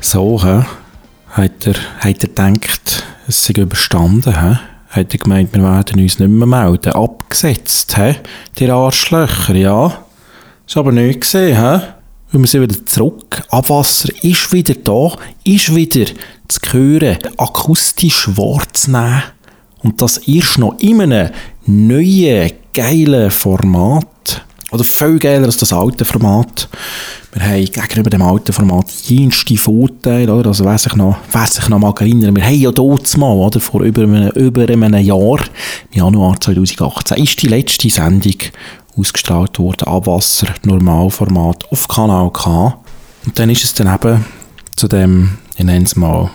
So, hä? Hat er, hat er gedacht, es sei überstanden, hä? Hat er gemeint, wir werden uns nicht mehr melden? Abgesetzt, hä? Die Arschlöcher, ja? Ist aber nicht gesehen, hä? Und wir sind wieder zurück. Abwasser ist wieder da, ist wieder zu hören, akustisch wahrzunehmen. Und das erst noch in einem neuen, geilen Format. Oder viel geiler als das alte Format. Wir haben gegenüber dem alten Format jenste Vorteile, oder? Also, wer sich noch, wer sich noch mal erinnern, wir haben ja dort mal, oder? Vor über einem, über einem Jahr, im Januar 2018, ist die letzte Sendung ausgestrahlt worden, Abwasser, Normalformat, auf Kanal K. Und dann ist es dann eben zu dem, ich nenne es mal,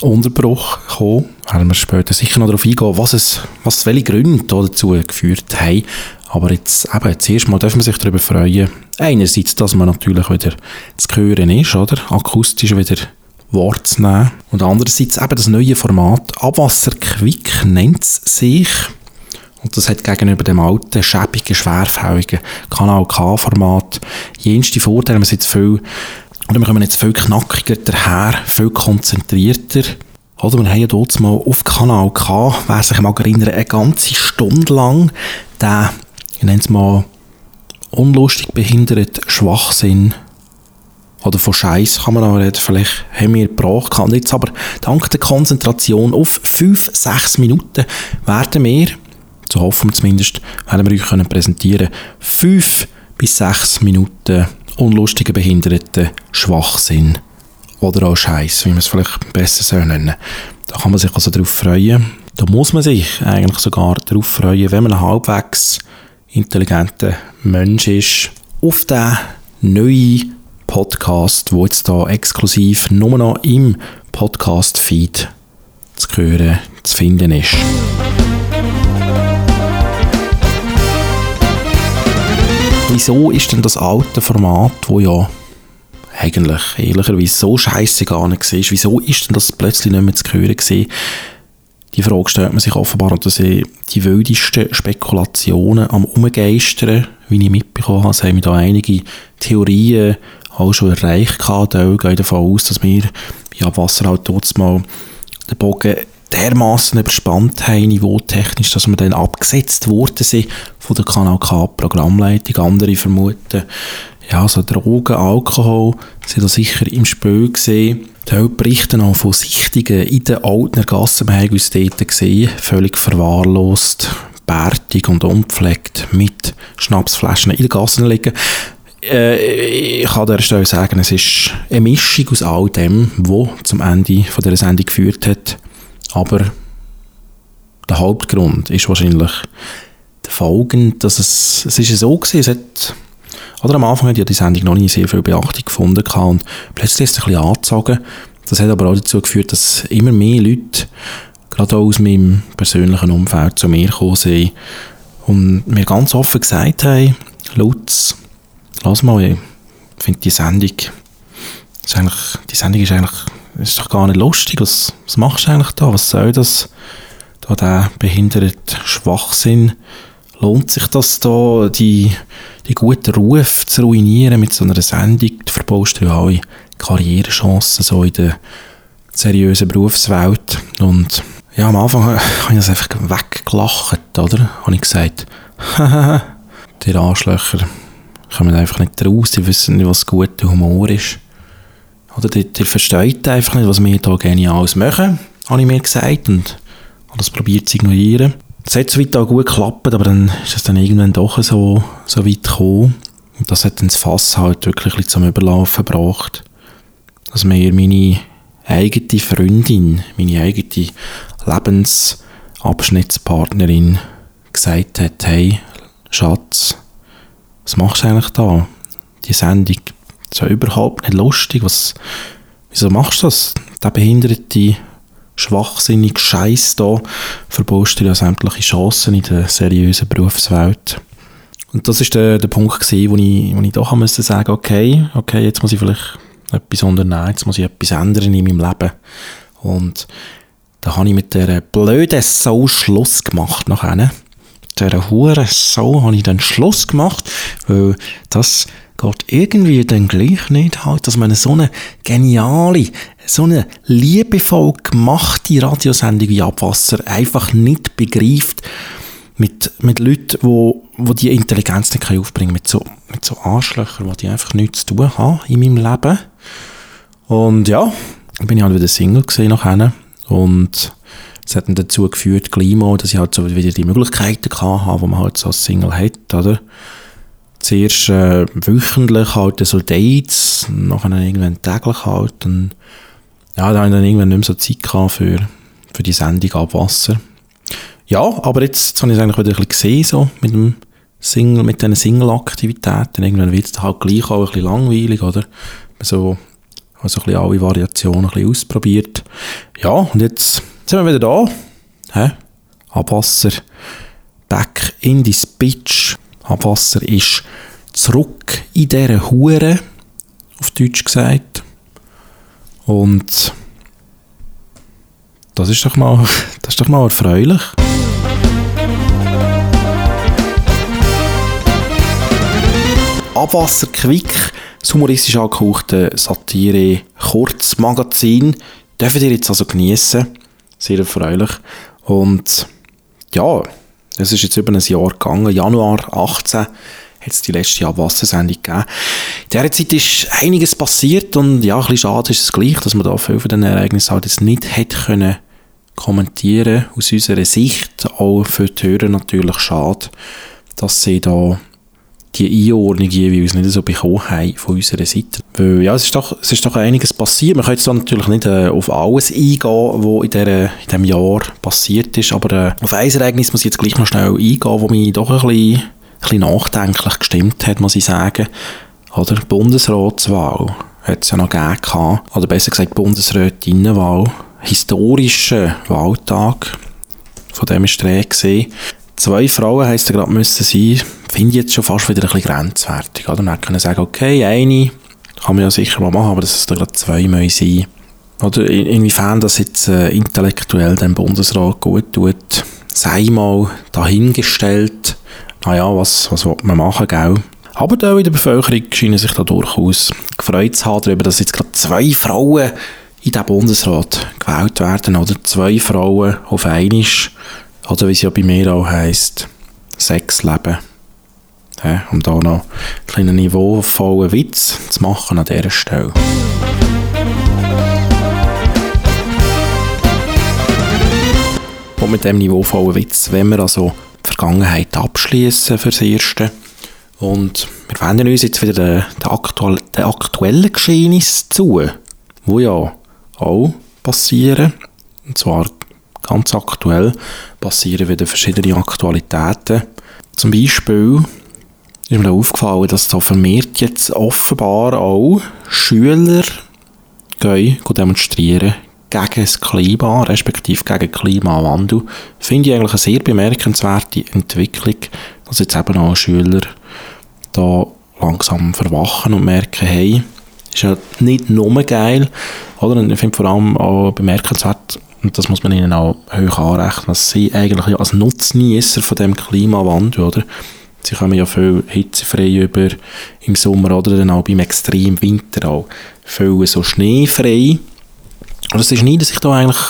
Unterbruch gekommen. Werden wir später sicher noch darauf eingehen, was es, was welche Gründe dazu geführt haben. Aber jetzt, eben, zuerst mal dürfen wir sich darüber freuen. Einerseits, dass man natürlich wieder zu hören ist, oder? Akustisch wieder wahrzunehmen. Und andererseits eben das neue Format Abwasser Quick nennt es sich. Und das hat gegenüber dem alten, schäbigen, schwerfälligen Kanal K-Format jenste Vorteile. Sind jetzt viel, oder wir kommen jetzt viel knackiger daher, viel konzentrierter. Oder wir haben ja dort mal auf Kanal K, wer sich mal erinnern, eine ganze Stunde lang den ich nenne es mal, unlustig behindert Schwachsinn oder von Scheiß kann man auch reden, vielleicht haben wir gebraucht, kann jetzt aber dank der Konzentration auf 5, 6 Minuten werden wir, so hoffen wir zumindest, werden wir euch können präsentieren, 5 bis 6 Minuten unlustigen behinderten Schwachsinn oder auch Scheiß, wie man es vielleicht besser nennen soll Da kann man sich also darauf freuen. Da muss man sich eigentlich sogar darauf freuen, wenn man halbwegs intelligenter Mensch ist, auf den neuen Podcast, wo jetzt da exklusiv nur noch im Podcast-Feed zu hören, zu finden ist. Wieso ist denn das alte Format, wo ja eigentlich ehrlicherweise so scheiße gar nicht war, wieso ist denn das plötzlich nicht mehr zu hören gewesen? Die Frage stellt man sich offenbar, und das die wildesten Spekulationen am Umgeistern, wie ich mitbekommen habe. Es haben da einige Theorien auch schon erreicht gehabt. Ich gehe davon aus, dass wir bei Wasser halt dort mal den Bogen dermaßen überspannt haben, niveautechnisch, dass wir dann abgesetzt worden sind von der Kanal K Programmleitung. Andere vermuten, ja, so Drogen, Alkohol sind da sicher im Spiel gesehen. Die berichten auch von Sichtungen in den Altner Gassen. Wir haben uns dort gesehen, völlig verwahrlost, bärtig und unpflegt mit Schnapsflaschen in den Gassen liegen. Äh, ich kann an Stelle sagen, es ist eine Mischung aus all dem, was zum Ende von dieser Sendung geführt hat. Aber der Hauptgrund ist wahrscheinlich der folgende, dass es, es ist so gewesen, es hat oder am Anfang hat ja die Sendung noch nicht sehr viel Beachtung gefunden und plötzlich ist es ein bisschen angezogen. Das hat aber auch dazu geführt, dass immer mehr Leute, gerade auch aus meinem persönlichen Umfeld, zu mir gekommen sind und mir ganz offen gesagt haben, Lutz, lass mal, ich finde die Sendung, ist eigentlich, die Sendung ist eigentlich, ist doch gar nicht lustig, was, was machst du eigentlich da, was soll das, da der behinderte Schwachsinn, lohnt sich das da, die die guten Ruf zu ruinieren mit so einer Sendung, du verbaust ja alle Karrierechancen so in der seriösen Berufswelt. Und ja, am Anfang habe ich das einfach weggelacht, oder? Habe ich gesagt, die Arschlöcher kommen einfach nicht raus, die wissen nicht, was guter Humor ist. Oder die, die versteht einfach nicht, was wir hier geniales machen, habe ich mir gesagt und habe das probiert zu ignorieren. Das hat soweit auch gut geklappt, aber dann ist es dann irgendwann doch so, so weit gekommen. Und das hat dann das Fass halt wirklich zum Überlaufen gebracht. Dass mir meine eigene Freundin, meine eigene Lebensabschnittspartnerin gesagt hat, hey, Schatz, was machst du eigentlich da? Die Sendung ist ja überhaupt nicht lustig. Was, wieso machst du das? Der behinderte schwachsinnig Scheiß da, verbaust du ja sämtliche Chancen in der seriösen Berufswelt. Und das ist der, der Punkt gewesen, wo ich, wo ich doch musste sagen, okay, okay, jetzt muss ich vielleicht etwas unternehmen, jetzt muss ich etwas ändern in meinem Leben. Und da habe ich mit der blöden Sau Schluss gemacht nachher. Der hure Sau habe ich dann Schluss gemacht, weil das, geht irgendwie dann gleich nicht halt, dass man so eine geniale, so eine liebevoll gemachte Radiosendung wie Abwasser einfach nicht begreift mit, mit Leuten, wo, wo die Intelligenz nicht aufbringen können, mit so, mit so Arschlöchern, die einfach nichts zu tun haben in meinem Leben. Und ja, bin ich halt wieder Single gesehen nachher und es hat dann dazu geführt, Klima, dass ich halt so wieder die Möglichkeiten hatte, die man halt so als Single hat, oder? Zuerst äh, wöchentlich halt so Dates, nachher irgendwann täglich halt und ja, da habe ich dann irgendwann nicht mehr so Zeit gehabt für, für die Sendung Abwasser. Ja, aber jetzt, jetzt habe ich es eigentlich wieder ein bisschen gesehen, so mit dem Single, mit diesen Single-Aktivitäten. Irgendwann wird es halt gleich auch ein bisschen langweilig, oder? So, also ein bisschen alle Variationen ein bisschen ausprobiert. Ja, und jetzt sind wir wieder da. Hä? Abwasser. Back in die Speech. Abwasser ist zurück in dieser Hure, auf Deutsch gesagt. Und das ist doch mal, das ist doch mal erfreulich. Abwasser Quick, das humoristisch angehauchte Satire Kurzmagazin, dürfen ihr jetzt also genießen. Sehr erfreulich. Und ja, es ist jetzt über ein Jahr gegangen. Januar 18 hat es die letzte Abwassersendung gegeben. In dieser Zeit ist einiges passiert und ja, ein bisschen schade ist es gleich, dass man da viel von den Ereignissen halt jetzt nicht hätte können kommentieren aus unserer Sicht. Auch für die Hörer natürlich schade, dass sie da die Einordnung jeweils nicht so bekommen haben von unserer Seite. Weil, ja, es ist doch, es ist doch einiges passiert. Man kann jetzt natürlich nicht äh, auf alles eingehen, was in, der, in diesem Jahr passiert ist, aber äh, auf ein Ereignis muss ich jetzt gleich noch schnell eingehen, das mich doch ein bisschen, ein bisschen nachdenklich gestimmt hat, muss ich sagen. Oder Bundesratswahl hat es ja noch gegeben, oder besser gesagt Bundesrätinnenwahl historischen Wahltag. Von dem ist die gesehen. Zwei Frauen heisst gerade müssen sein, finde ich jetzt schon fast wieder ein bisschen grenzwertig. Oder? Man können sagen, okay, eine kann man ja sicher mal machen, aber dass es da gerade zwei mehr sein. Oder inwiefern das jetzt äh, intellektuell dem Bundesrat gut tut, sei mal dahingestellt. Naja, was, was will man machen, gell? Aber da in der Bevölkerung scheinen sich da durchaus gefreut zu haben darüber, dass jetzt gerade zwei Frauen in den Bundesrat gewählt werden, oder zwei Frauen auf einmal, oder wie es ja bei mir auch heisst, sechs Leben. Ja, um da noch einen kleinen niveauvollen Witz zu machen an dieser Stelle. Und mit dem niveauvollen Witz, wenn wir also die Vergangenheit abschließen fürs Erste. Und wir wenden uns jetzt wieder den, den, aktuell, den aktuellen Geschehnissen zu, wo ja auch passieren. Und zwar ganz aktuell passieren wieder verschiedene Aktualitäten. Zum Beispiel ist mir aufgefallen, dass da vermehrt jetzt offenbar auch Schüler gehen, demonstrieren gegen das Klima, respektive gegen Klimawandel. Finde ich eigentlich eine sehr bemerkenswerte Entwicklung, dass jetzt eben auch Schüler da langsam verwachen und merken, hey, ist ja nicht nur geil, oder? Ich finde vor allem auch bemerkenswert, und das muss man ihnen auch hoch anrechnen, dass sie eigentlich als Nutznießer von dem Klimawandel, oder? Sie kommen ja viel hitzefrei über im Sommer oder dann auch beim extremen Winter auch viel so schneefrei. Und es schneiden sich da eigentlich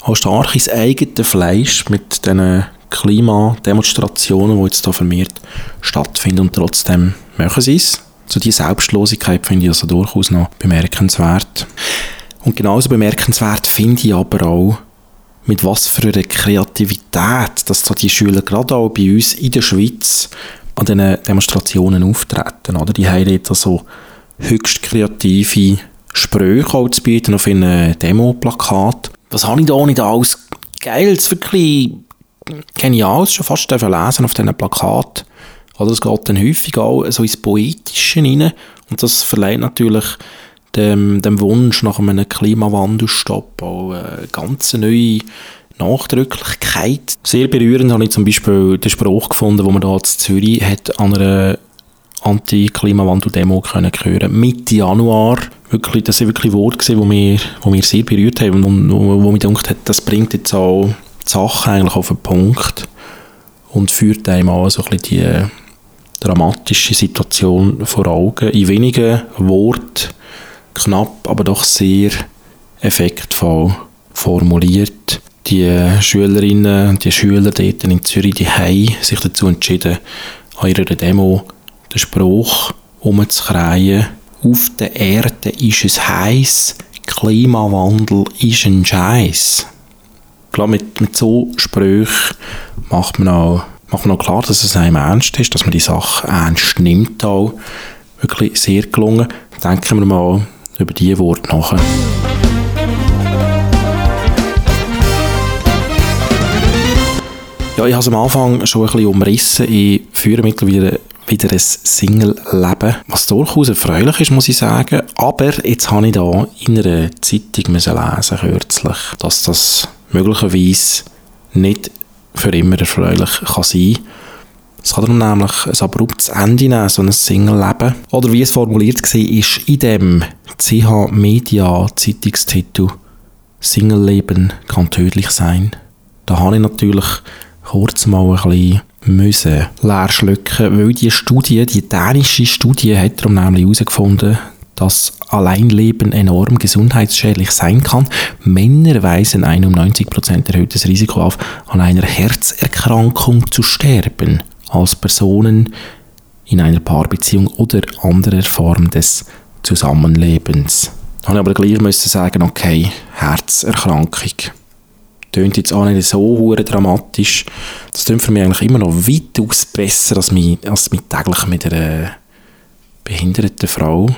auch stark ins eigene Fleisch mit diesen Klimademonstrationen, die jetzt da vermehrt stattfinden und trotzdem machen sie es. So die Selbstlosigkeit finde ich also durchaus noch bemerkenswert. Und genauso bemerkenswert finde ich aber auch, mit was für einer Kreativität, dass so die Schüler gerade auch bei uns in der Schweiz an diesen Demonstrationen auftreten. Oder? Die haben dort so höchst kreative Sprüche auch zu bieten auf einem Demo-Plakat. Was habe ich da nicht alles Geiles, wirklich Geniales schon fast lesen auf diesen Plakat. Oder es geht dann häufig auch so ins Poetische rein und das verleiht natürlich dem, dem Wunsch nach einem Klimawandelstopp auch eine ganz neue Nachdrücklichkeit. Sehr berührend habe ich zum Beispiel den Spruch gefunden, wo man da in Zürich hat an einer Anti-Klimawandel-Demo können hören Mitte Januar. Wirklich, das sind wirklich Worte gewesen, die mir, die mir sehr berührt haben und wo, wo mir gedacht hat, das bringt jetzt auch die Sache eigentlich auf den Punkt und führt einem an, so ein bisschen die dramatische Situation vor Augen. In wenigen Worten, knapp, aber doch sehr effektvoll formuliert. Die Schülerinnen und die Schüler dort in Zürich, die haben sich dazu entschieden, an ihrer Demo den Spruch umzukreien. Auf der Erde ist es heiß, Klimawandel ist ein Scheiß. Klar, mit, mit so Sprüchen macht man auch macht man auch klar, dass es einem ernst ist, dass man die Sache ernst nimmt auch. Wirklich sehr gelungen. Denken wir mal über diese Worte nach. Ja, ich habe es am Anfang schon ein bisschen umrissen. Ich führe mittlerweile wieder ein Single-Leben, was durchaus erfreulich ist, muss ich sagen. Aber jetzt habe ich da in einer Zeitung lesen kürzlich, dass das möglicherweise nicht für immer erfreulich kann sein es kann darum nämlich ein abruptes Ende nehmen, so ein Single-Leben. Oder wie es formuliert war, ist in dem CH Media Zeitungstitel Single-Leben kann tödlich sein. Da habe ich natürlich kurz mal ein bisschen müssen leer schlucken, weil die Studie, die dänische Studie, hat darum nämlich herausgefunden, dass Alleinleben enorm gesundheitsschädlich sein kann. Männer weisen ein um 90% erhöhtes Risiko auf, an einer Herzerkrankung zu sterben, als Personen in einer Paarbeziehung oder anderer Form des Zusammenlebens. Da habe ich aber gleich müssen sagen, okay, Herzerkrankung. Tönt jetzt auch nicht so dramatisch. Das tönt für mich eigentlich immer noch weitaus besser, als mich, als mich täglich mit einer behinderten Frau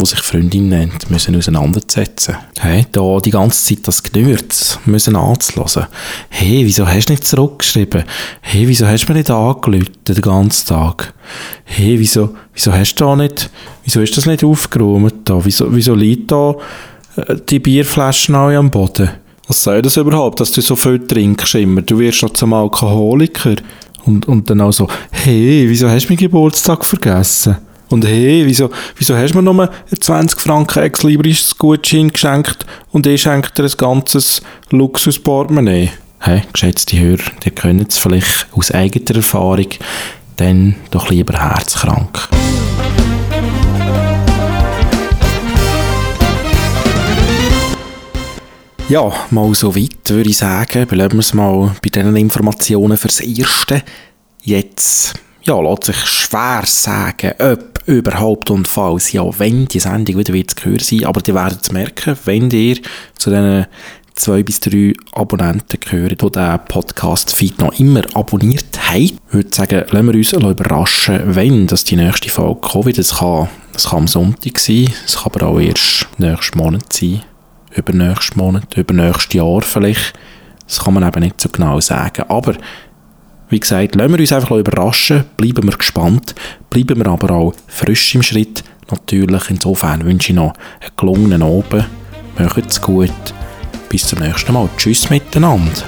die sich Freundin nennt, müssen auseinandersetzen. Hey, da die ganze Zeit das Gnürz müssen anzulassen. Hey, wieso hast du nicht zurückgeschrieben? Hey, wieso hast du mir nicht angelötet den ganzen Tag? Hey, wieso, wieso hast du da nicht, wieso ist das nicht aufgeräumt da? Wieso, wieso liegt da äh, die Bierflaschen alle am Boden? Was soll das überhaupt, dass du so viel trinkst immer? Du wirst noch zum Alkoholiker. Und, und dann auch so, hey, wieso hast du meinen Geburtstag vergessen? Und hey, wieso, wieso hast du mir nur 20 Franken Ex Libris Gutschein geschenkt und ich schenke dir ein ganzes Luxusportemonnaie? Hey, geschätzte Hörer, ihr könnt es vielleicht aus eigener Erfahrung, dann doch lieber herzkrank. Ja, mal so weit würde ich sagen. Bleiben wir es mal bei diesen Informationen fürs Erste. Jetzt ja, lässt sich schwer sagen, ob überhaupt und falls ja, wenn die Sendung wieder wird zu hören sein, aber die werden es merken, wenn ihr zu diesen zwei bis drei Abonnenten gehören, die diesen Podcast-Feed noch immer abonniert haben. Ich würde sagen, lassen wir uns überraschen, wenn das die nächste Folge kommt. Das kann, das kann am Sonntag sein, es kann aber auch erst nächsten Monat sein, übernächsten Monat, übernächstes Jahr vielleicht. Das kann man eben nicht so genau sagen. Aber wie gesagt, lassen wir uns einfach überraschen, bleiben wir gespannt, bleiben wir aber auch frisch im Schritt. Natürlich, insofern wünsche ich noch einen gelungenen Abend. Macht's gut. Bis zum nächsten Mal. Tschüss miteinander.